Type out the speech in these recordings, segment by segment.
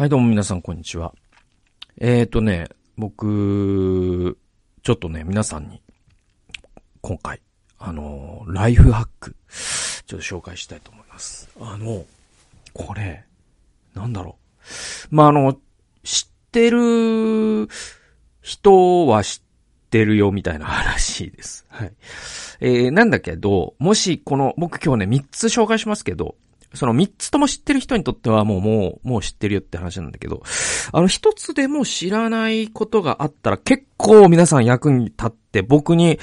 はい、どうも皆さん、こんにちは。えーとね、僕、ちょっとね、皆さんに、今回、あのライフハック、ちょっと紹介したいと思います。あの、これ、なんだろう。まあ、あの、知ってる人は知ってるよ、みたいな話です。はい。えー、なんだけど、もし、この、僕今日ね、3つ紹介しますけど、その3つとも知ってる人にとってはもう、もう、もう知ってるよって話なんだけど、あの、一つでも知らないことがあったら結構皆さん役に立って僕に、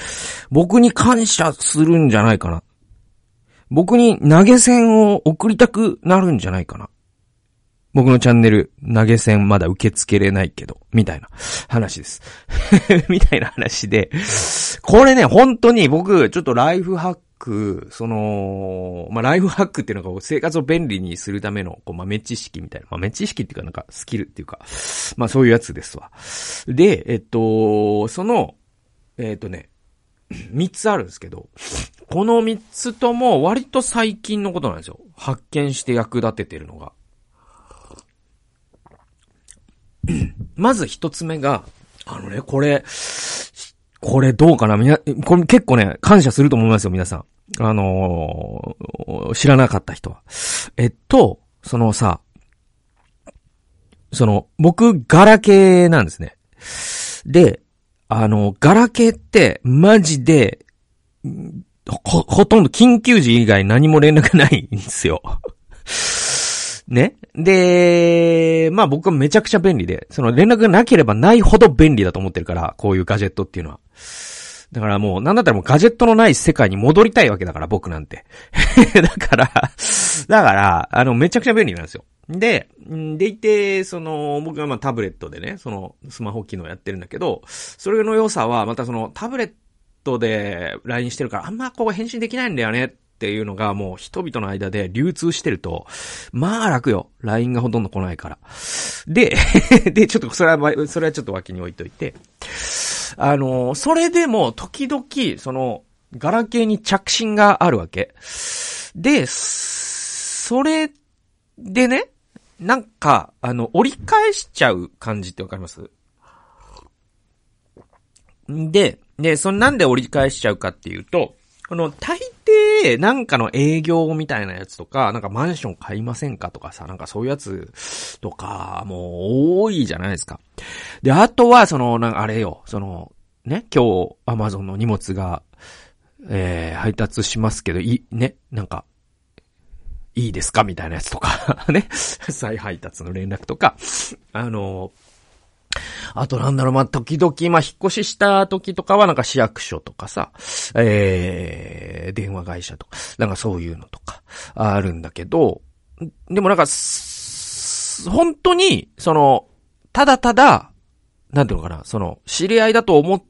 僕に感謝するんじゃないかな。僕に投げ銭を送りたくなるんじゃないかな。僕のチャンネル投げ銭まだ受け付けれないけど、みたいな話です。みたいな話で、これね、本当に僕、ちょっとライフハック、その、まあ、ライフハックっていうのが生活を便利にするための、こう、豆知識みたいな。豆知識っていうかなんかスキルっていうか、まあ、そういうやつですわ。で、えっと、その、えっとね、三つあるんですけど、この三つとも割と最近のことなんですよ。発見して役立ててるのが。まず一つ目が、あのね、これ、これどうかな？みな、これ結構ね、感謝すると思いますよ、皆さん。あのー知らなかった人は。えっと、そのさ、その、僕、ガラケーなんですね。で、あの、ガラケーって、マジで、ほ、ほとんど緊急時以外何も連絡ないんですよ。ね？で、まあ僕はめちゃくちゃ便利で、その連絡がなければないほど便利だと思ってるから、こういうガジェットっていうのは。だからもう、なんだったらもうガジェットのない世界に戻りたいわけだから、僕なんて。だから、だから、あの、めちゃくちゃ便利なんですよ。で、んでいて、その、僕がまあタブレットでね、その、スマホ機能やってるんだけど、それの良さは、またその、タブレットで LINE してるから、あんまこう返信できないんだよねっっていうのがもう人々の間で流通してると、まあ楽よ。LINE がほとんど来ないから。で、で、ちょっとそれは、それはちょっと脇に置いといて、あの、それでも時々、その、ガラケーに着信があるわけ。で、それでね、なんか、あの、折り返しちゃう感じってわかります？で、で、そのなんで折り返しちゃうかっていうと、この大抵なんかの営業みたいなやつとか、なんかマンション買いませんかとかさ、なんかそういうやつとか、もう多いじゃないですか。で、あとはその、なんかあれよ、その、ね、今日アマゾンの荷物が、えー、配達しますけど、い、ね、なんか、いいですか？みたいなやつとか、ね、再配達の連絡とか、あの、あとなんだろう、まあ、時々、まあ、引っ越しした時とかは、なんか市役所とかさ、えー、電話会社とか、なんかそういうのとか、あるんだけど、でもなんか、本当に、その、ただただ、なんていうのかな、その、知り合いだと思っ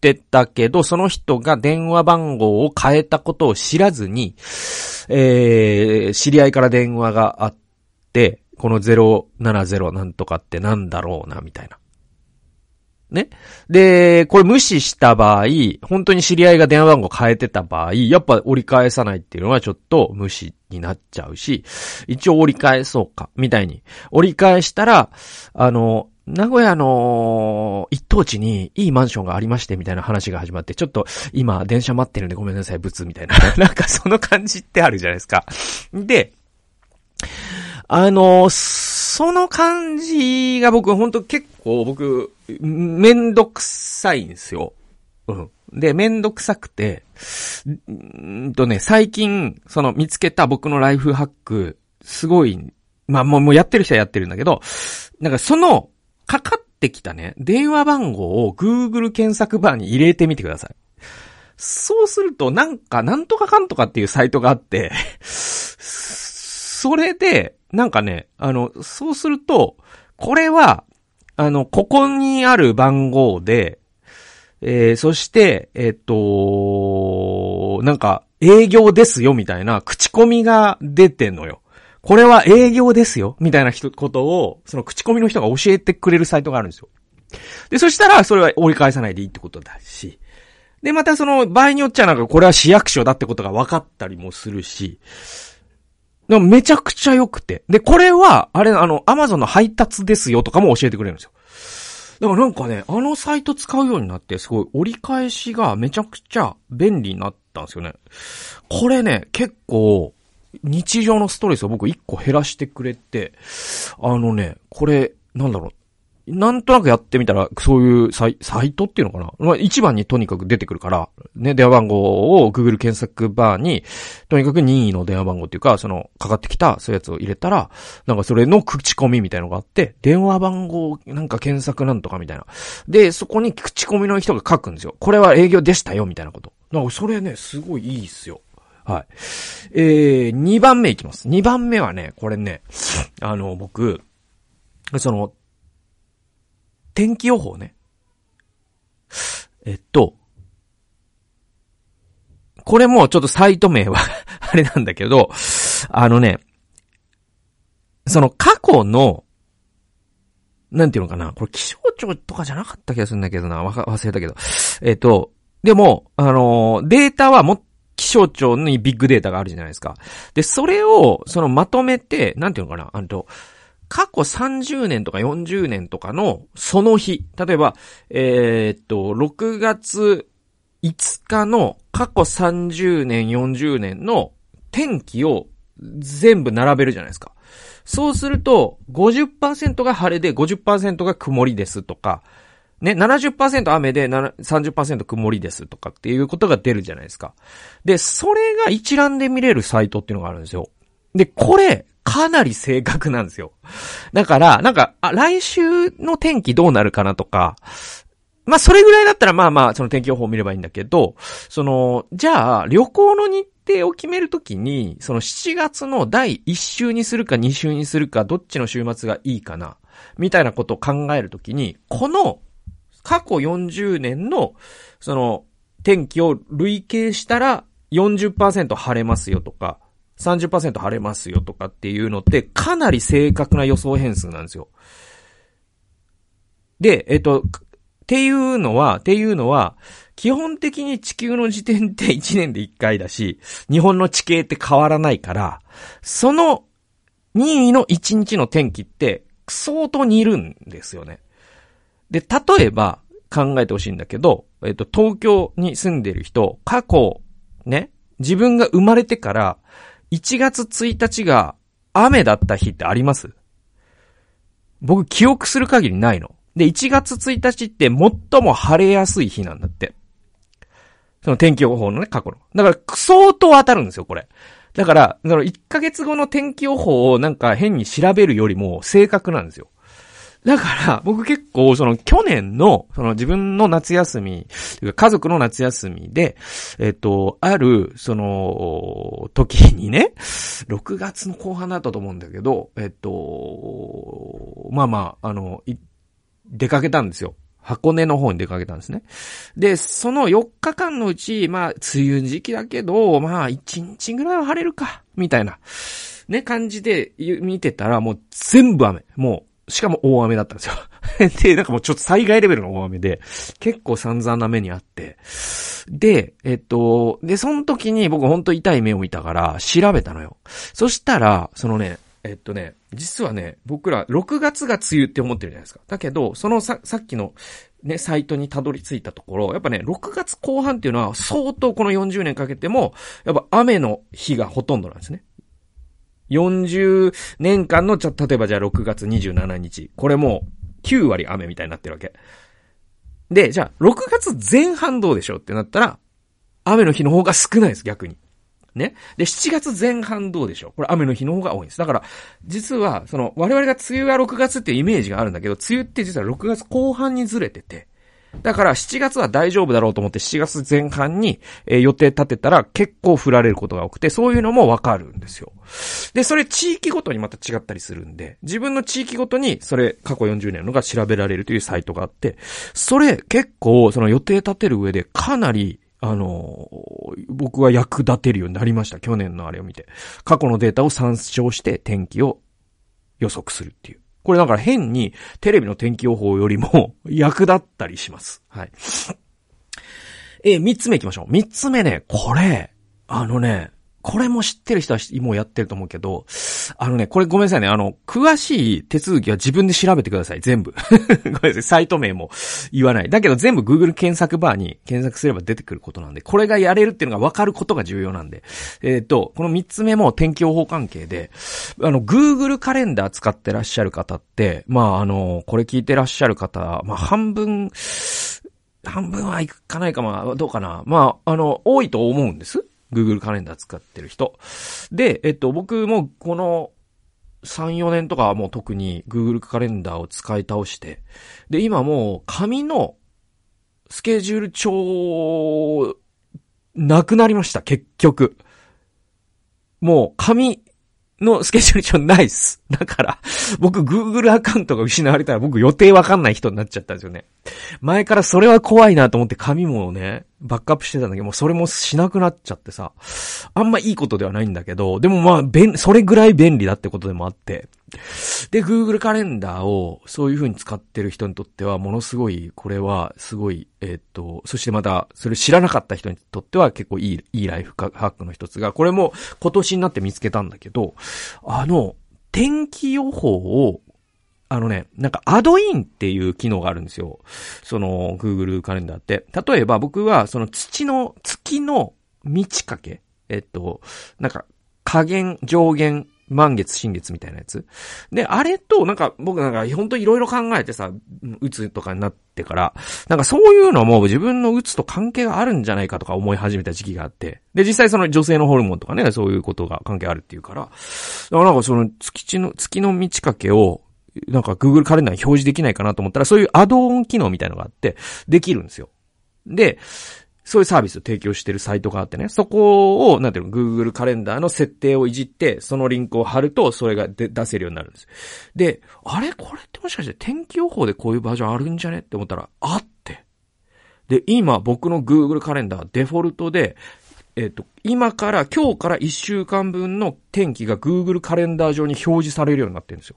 てたけど、その人が電話番号を変えたことを知らずに、えー、知り合いから電話があって、この070なんとかってなんだろうな、みたいな。ね。で、これ無視した場合、本当に知り合いが電話番号変えてた場合、やっぱ折り返さないっていうのはちょっと無視になっちゃうし、一応折り返そうか、みたいに。折り返したら、あの、名古屋の一等地にいいマンションがありましてみたいな話が始まって、ちょっと今電車待ってるんでごめんなさい、ブツみたいな。なんかその感じってあるじゃないですか。で、あの、その感じが僕、本当結構僕、めんどくさいんですよ。うん。で、めんどくさくて、んーとね、最近、その見つけた僕のライフハック、すごい、まあもうもうやってる人はやってるんだけど、なんかその、かかってきたね、電話番号を Google 検索バーに入れてみてください。そうすると、なんか、なんとかかんとかっていうサイトがあって、それで、なんかね、あの、そうすると、これは、あの、ここにある番号で、えー、そして、えっ、と、なんか、営業ですよ、みたいな口コミが出てんのよ。これは営業ですよ、みたいな人ことを、その口コミの人が教えてくれるサイトがあるんですよ。で、そしたら、それは折り返さないでいいってことだし。で、またその、場合によっちゃなんか、これは市役所だってことが分かったりもするし。でもめちゃくちゃ良くて。で、これは、あれ、あの、アマゾンの配達ですよとかも教えてくれるんですよ。だからなんかね、あのサイト使うようになって、すごい折り返しがめちゃくちゃ便利になったんですよね。これね、結構、日常のストレスを僕一個減らしてくれて、あのね、これ、なんだろう、なんとなくやってみたら、そういうサイサイトっていうのかな？まあ、一番にとにかく出てくるから、ね、電話番号を Google 検索バーに、とにかく任意の電話番号っていうか、その、かかってきた、そういうやつを入れたら、なんかそれの口コミみたいのがあって、電話番号なんか検索なんとかみたいな。で、そこに口コミの人が書くんですよ。これは営業でしたよ、みたいなこと。なんかそれね、すごいいいっすよ。はい。えー、2番目いきます。2番目はね、これね、あの、僕、その、天気予報ね。えっと、これもちょっとサイト名は あれなんだけど、あのね、その過去の、なんていうのかな、これ気象庁とかじゃなかった気がするんだけどな、わ忘れたけど。えっと、でも、あのデータはも、気象庁にビッグデータがあるじゃないですか。で、それを、そのまとめて、なんていうのかな、あと、過去30年とか40年とかのその日、例えば、えー、っと、6月5日の過去30年、40年の天気を全部並べるじゃないですか。そうすると、50%が晴れで50%が曇りですとか、ね、70%雨で30%曇りですとかっていうことが出るじゃないですか。で、それが一覧で見れるサイトっていうのがあるんですよ。で、これ、かなり正確なんですよ。だから、なんか、あ、来週の天気どうなるかなとか、まあ、それぐらいだったらまあまあ、その天気予報を見ればいいんだけど、その、じゃあ、旅行の日程を決めるときに、その7月の第1週にするか2週にするか、どっちの週末がいいかな、みたいなことを考えるときに、この、過去40年の、その、天気を累計したら40%晴れますよとか、30%晴れますよとかっていうのってかなり正確な予想変数なんですよ。で、えっと、っていうのは、っていうのは、基本的に地球の時点って1年で1回だし、日本の地形って変わらないから、その任意の1日の天気って相当似るんですよね。で、例えば考えてほしいんだけど、えっと、東京に住んでる人、過去、ね、自分が生まれてから1月1日が雨だった日ってあります？僕記憶する限りないの。で、1月1日って最も晴れやすい日なんだって。その天気予報のね、過去の。だから、相当当たるんですよ、これ。だから、だから1ヶ月後の天気予報をなんか変に調べるよりも正確なんですよ。だから、僕結構、その、去年の、その自分の夏休み、家族の夏休みで、えっと、ある、その、時にね、6月の後半だったと思うんだけど、えっと、まあまあ、あの、出かけたんですよ。箱根の方に出かけたんですね。で、その4日間のうち、まあ、梅雨時期だけど、まあ、1日ぐらいは晴れるか、みたいな、ね、感じで見てたら、もう全部雨。もう、しかも大雨だったんですよ。で、なんかもうちょっと災害レベルの大雨で、結構散々な目にあって。で、えっと、で、その時に僕ほんと痛い目を見たから調べたのよ。そしたら、そのね、えっとね、実はね、僕ら6月が梅雨って思ってるじゃないですか。だけど、そのさ、さっきのね、サイトにたどり着いたところ、やっぱね、6月後半っていうのは相当この40年かけても、やっぱ雨の日がほとんどなんですね。40年間の、ちょ、例えばじゃあ6月27日。これもう9割雨みたいになってるわけ。で、じゃあ6月前半どうでしょうってなったら、雨の日の方が少ないです、逆に。ね。で、7月前半どうでしょうこれ雨の日の方が多いんです。だから、実は、その、我々が梅雨が6月っていうイメージがあるんだけど、梅雨って実は6月後半にずれてて、だから7月は大丈夫だろうと思って7月前半に、え、予定立てたら結構振られることが多くて、そういうのもわかるんですよ。で、それ地域ごとにまた違ったりするんで、自分の地域ごとにそれ過去40年のが調べられるというサイトがあって、それ結構その予定立てる上でかなりあの、僕は役立てるようになりました。去年のあれを見て。過去のデータを参照して天気を予測するっていう。これだから変にテレビの天気予報よりも 役立ったりします。はい。え三つ目行きましょう。三つ目ね、これ、あのね、これも知ってる人はもうやってると思うけど、あのね、これごめんなさいね。あの、詳しい手続きは自分で調べてください。全部。ごめんなさい。サイト名も言わない。だけど全部 Google 検索バーに検索すれば出てくることなんで、これがやれるっていうのが分かることが重要なんで。えっ、ー、と、この3つ目も天気予報関係で、あの、Google カレンダー使ってらっしゃる方って、まあ、あの、これ聞いてらっしゃる方、まあ、半分、半分はいかないか、まあ、どうかな。まあ、あの、多いと思うんです。Google カレンダー使ってる人。で、えっと、僕もこの3、4年とかはもう特に Google カレンダーを使い倒して、で、今もう紙のスケジュール帳、なくなりました、結局。もう紙のスケジュール帳ないっす。だから、僕 Google アカウントが失われたら僕予定わかんない人になっちゃったんですよね。前からそれは怖いなと思って紙もね、バックアップしてたんだけど、もうそれもしなくなっちゃってさ、あんまいいことではないんだけど、でもまあ、便、それぐらい便利だってことでもあって、で、Google カレンダーをそういう風に使ってる人にとっては、ものすごい、これはすごい、えー、っと、そしてまた、それ知らなかった人にとっては結構いい、いいライフハックの一つが、これも今年になって見つけたんだけど、あの、天気予報をあのね、なんかアドインっていう機能があるんですよ。その Google カレンダーって。例えば僕はその土の、月の満ち欠け。えっと、なんか下限、上限、満月、新月みたいなやつ。で、あれと、なんか、僕なんか、ほんといろいろ考えてさ、打つとかになってから、なんかそういうのも自分の打つと関係があるんじゃないかとか思い始めた時期があって。で、実際その女性のホルモンとかね、そういうことが関係あるっていうから。だからなんかその月の、月の満ち欠けを、なんか Google カレンダーに表示できないかなと思ったら、そういうアドオン機能みたいのがあって、できるんですよ。で、そういうサービスを提供してるサイトがあってね、そこを、なんていうの、Google カレンダーの設定をいじって、そのリンクを貼ると、それが出せるようになるんです。で、あれ？これってもしかして天気予報でこういうバージョンあるんじゃね？って思ったら、あって。で、今僕の Google カレンダーデフォルトで、えっ、と、今から、今日から1週間分の天気が Google カレンダー上に表示されるようになってるんですよ。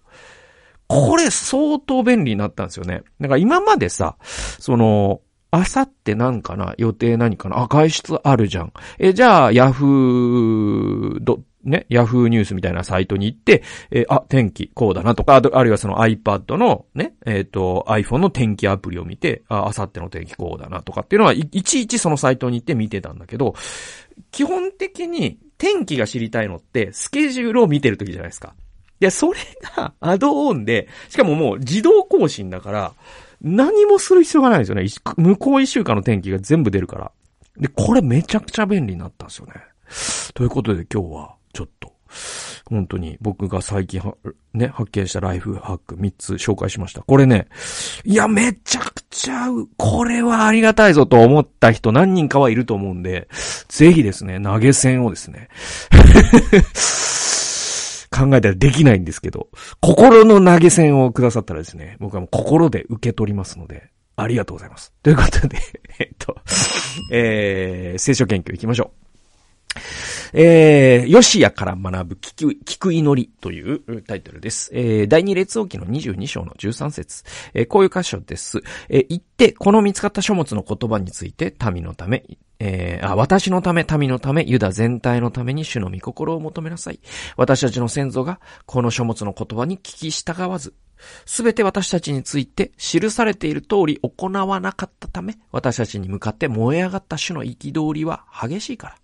これ相当便利になったんですよね。だから今までさ、その、あさってなんかな？予定何かな？あ、外出あるじゃん。え、じゃあ、ヤフード、ね、ヤフーニュースみたいなサイトに行って、えあ、天気こうだなとか、あるいはその iPad のね、えっ、ー、と、iPhone の天気アプリを見て、あ、あさっての天気こうだなとかっていうのは、いちいちそのサイトに行って見てたんだけど、基本的に天気が知りたいのって、スケジュールを見てる時じゃないですか。や、それがアドオンで、しかももう自動更新だから、何もする必要がないんですよね。向こう一週間の天気が全部出るから。で、これめちゃくちゃ便利になったんですよね。ということで今日は、ちょっと、本当に僕が最近は、ね、発見したライフハック3つ紹介しました。これね、いや、めちゃくちゃ、これはありがたいぞと思った人何人かはいると思うんで、ぜひですね、投げ銭をですね、考えたらできないんですけど、心の投げ銭をくださったらですね、僕はもう心で受け取りますので、ありがとうございます。ということで、えっと、えー、聖書研究行きましょう。えー、ヨシアから学ぶ聞く、聞く祈りというタイトルです。えー、第二列王記の22章の13節えー、こういう箇所です。えー、言って、この見つかった書物の言葉について、民のため、えー、あ、私のため、民のため、ユダ全体のために主の御心を求めなさい。私たちの先祖が、この書物の言葉に聞き従わず、すべて私たちについて記されている通り行わなかったため、私たちに向かって燃え上がった主の憤りは激しいから。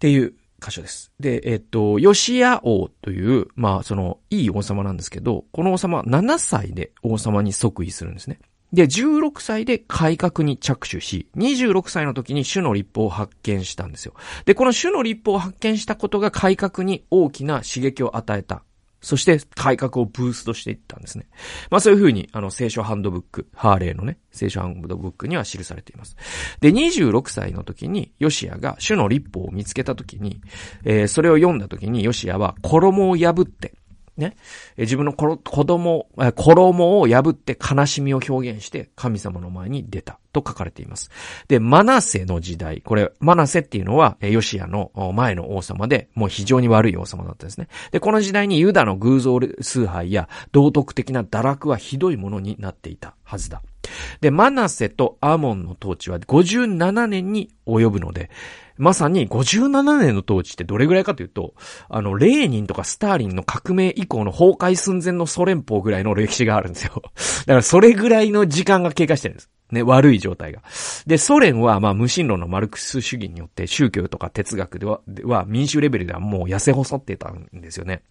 っていう箇所です。で、えっと、ヨシア王という、まあ、その、いい王様なんですけど、この王様は7歳で王様に即位するんですね。で、16歳で改革に着手し、26歳の時に主の立法を発見したんですよ。で、この主の立法を発見したことが改革に大きな刺激を与えたそして改革をブーストしていったんですね。まあそういうふうに、あの、聖書ハンドブック、ハーレーのね、聖書ハンドブックには記されています。で、26歳の時に、ヨシアが主の立法を見つけた時に、えー、それを読んだ時に、ヨシアは衣を破って、ね、自分の子供、衣を破って悲しみを表現して神様の前に出た。と書かれています。で、マナセの時代、これ、マナセっていうのは、ヨシアの前の王様で、もう非常に悪い王様だったんですね。で、この時代にユダの偶像崇拝や道徳的な堕落はひどいものになっていたはずだ。で、マナセとアモンの統治は57年に及ぶので、まさに57年の統治ってどれぐらいかというと、あの、レーニンとかスターリンの革命以降の崩壊寸前のソ連邦ぐらいの歴史があるんですよ。だからそれぐらいの時間が経過してるんです。ね、悪い状態が。で、ソ連は、まあ、無神論のマルクス主義によって、宗教とか哲学では、では民主レベルではもう痩せ細ってたんですよね。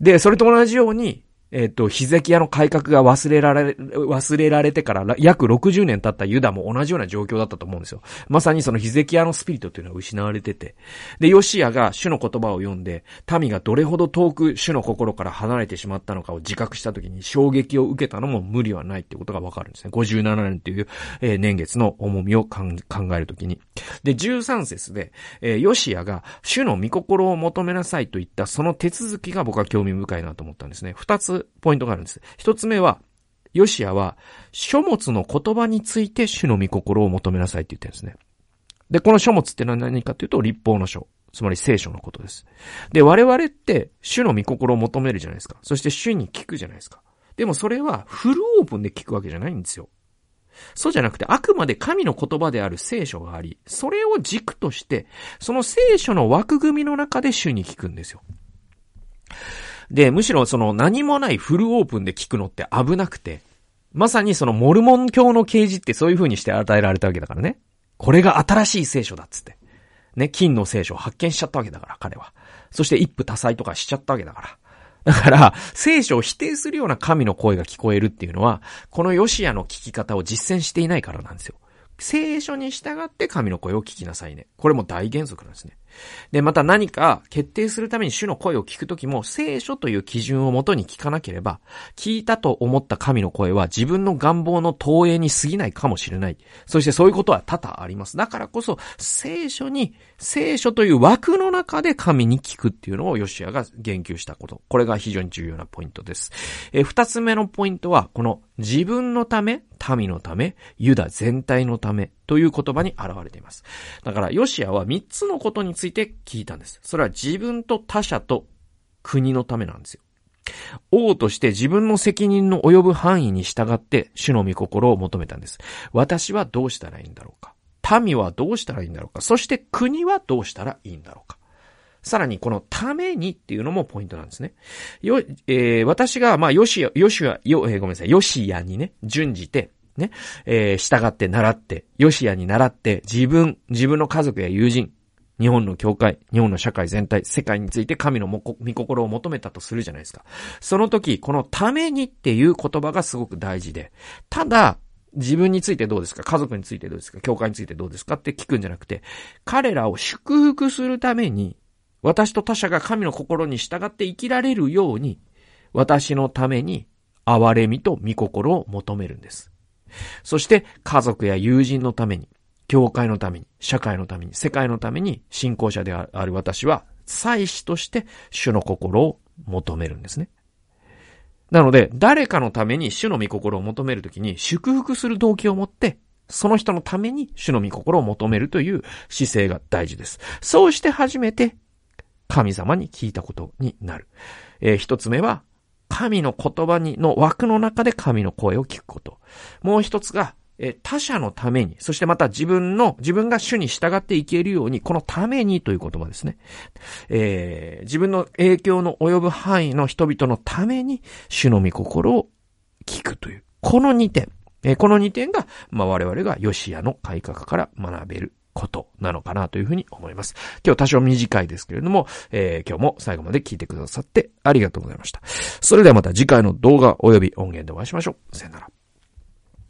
で、それと同じように、えっ、と、ヒゼキヤの改革が忘れられ、忘れられてから約60年経ったユダも同じような状況だったと思うんですよ。まさにそのヒゼキヤのスピリットっていうのは失われてて。で、ヨシアが主の言葉を読んで、民がどれほど遠く主の心から離れてしまったのかを自覚した時に衝撃を受けたのも無理はないってことがわかるんですね。57年っていう、えー、年月の重みを考えるときに。で、13節で、えー、ヨシアが主の御心を求めなさいといったその手続きが僕は興味深いなと思ったんですね。二つポイントがあるんです。一つ目は、ヨシアは、書物の言葉について主の御心を求めなさいって言ってるんですね。で、この書物ってのは何かというと、立法の書。つまり聖書のことです。で、我々って主の御心を求めるじゃないですか。そして主に聞くじゃないですか。でもそれはフルオープンで聞くわけじゃないんですよ。そうじゃなくて、あくまで神の言葉である聖書があり、それを軸として、その聖書の枠組みの中で主に聞くんですよ。で、むしろその何もないフルオープンで聞くのって危なくて、まさにそのモルモン教の啓示ってそういう風にして与えられたわけだからね。これが新しい聖書だっつって。ね、金の聖書を発見しちゃったわけだから、彼は。そして一夫多妻とかしちゃったわけだから。だから、聖書を否定するような神の声が聞こえるっていうのは、このヨシアの聞き方を実践していないからなんですよ。聖書に従って神の声を聞きなさいね。これも大原則なんですね。で、また何か決定するために主の声を聞くときも、聖書という基準をもとに聞かなければ、聞いたと思った神の声は自分の願望の投影に過ぎないかもしれない。そしてそういうことは多々あります。だからこそ、聖書に、聖書という枠の中で神に聞くっていうのをヨシアが言及したこと。これが非常に重要なポイントです。え二つ目のポイントは、この自分のため、民のため、ユダ全体のためという言葉に現れています。だから、ヨシアは三つのことについてついて聞いたんです。それは自分と他者と国のためなんですよ。王として自分の責任の及ぶ範囲に従って主の御心を求めたんです。私はどうしたらいいんだろうか民はどうしたらいいんだろうかそして国はどうしたらいいんだろうかさらにこのためにっていうのもポイントなんですね。よ、えー、私が、まあ、よしや、よしや、よ、えー、ごめんなさい、よしやにね、準じて、ね、えー、従って習って、よしやに習って、自分、自分の家族や友人、日本の教会、日本の社会全体、世界について神の御心を求めたとするじゃないですか。その時、このためにっていう言葉がすごく大事で、ただ、自分についてどうですか？家族についてどうですか？教会についてどうですか？って聞くんじゃなくて、彼らを祝福するために、私と他者が神の心に従って生きられるように、私のために憐れみと御心を求めるんです。そして家族や友人のために、教会のために、社会のために、世界のために信仰者である私は、祭司として主の心を求めるんですね。なので、誰かのために主の御心を求めるときに祝福する動機を持って、その人のために主の御心を求めるという姿勢が大事です。そうして初めて神様に聞いたことになる。えー、一つ目は、神の言葉に、の枠の中で神の声を聞くこと。もう一つが、え、他者のために、そしてまた自分の、自分が主に従っていけるように、このためにという言葉ですね。えー、自分の影響の及ぶ範囲の人々のために、主の御心を聞くという。この二点。えー、この二点が、まあ、我々がヨシアの改革から学べることなのかなというふうに思います。今日多少短いですけれども、えー、今日も最後まで聞いてくださってありがとうございました。それではまた次回の動画及び音源でお会いしましょう。さよなら。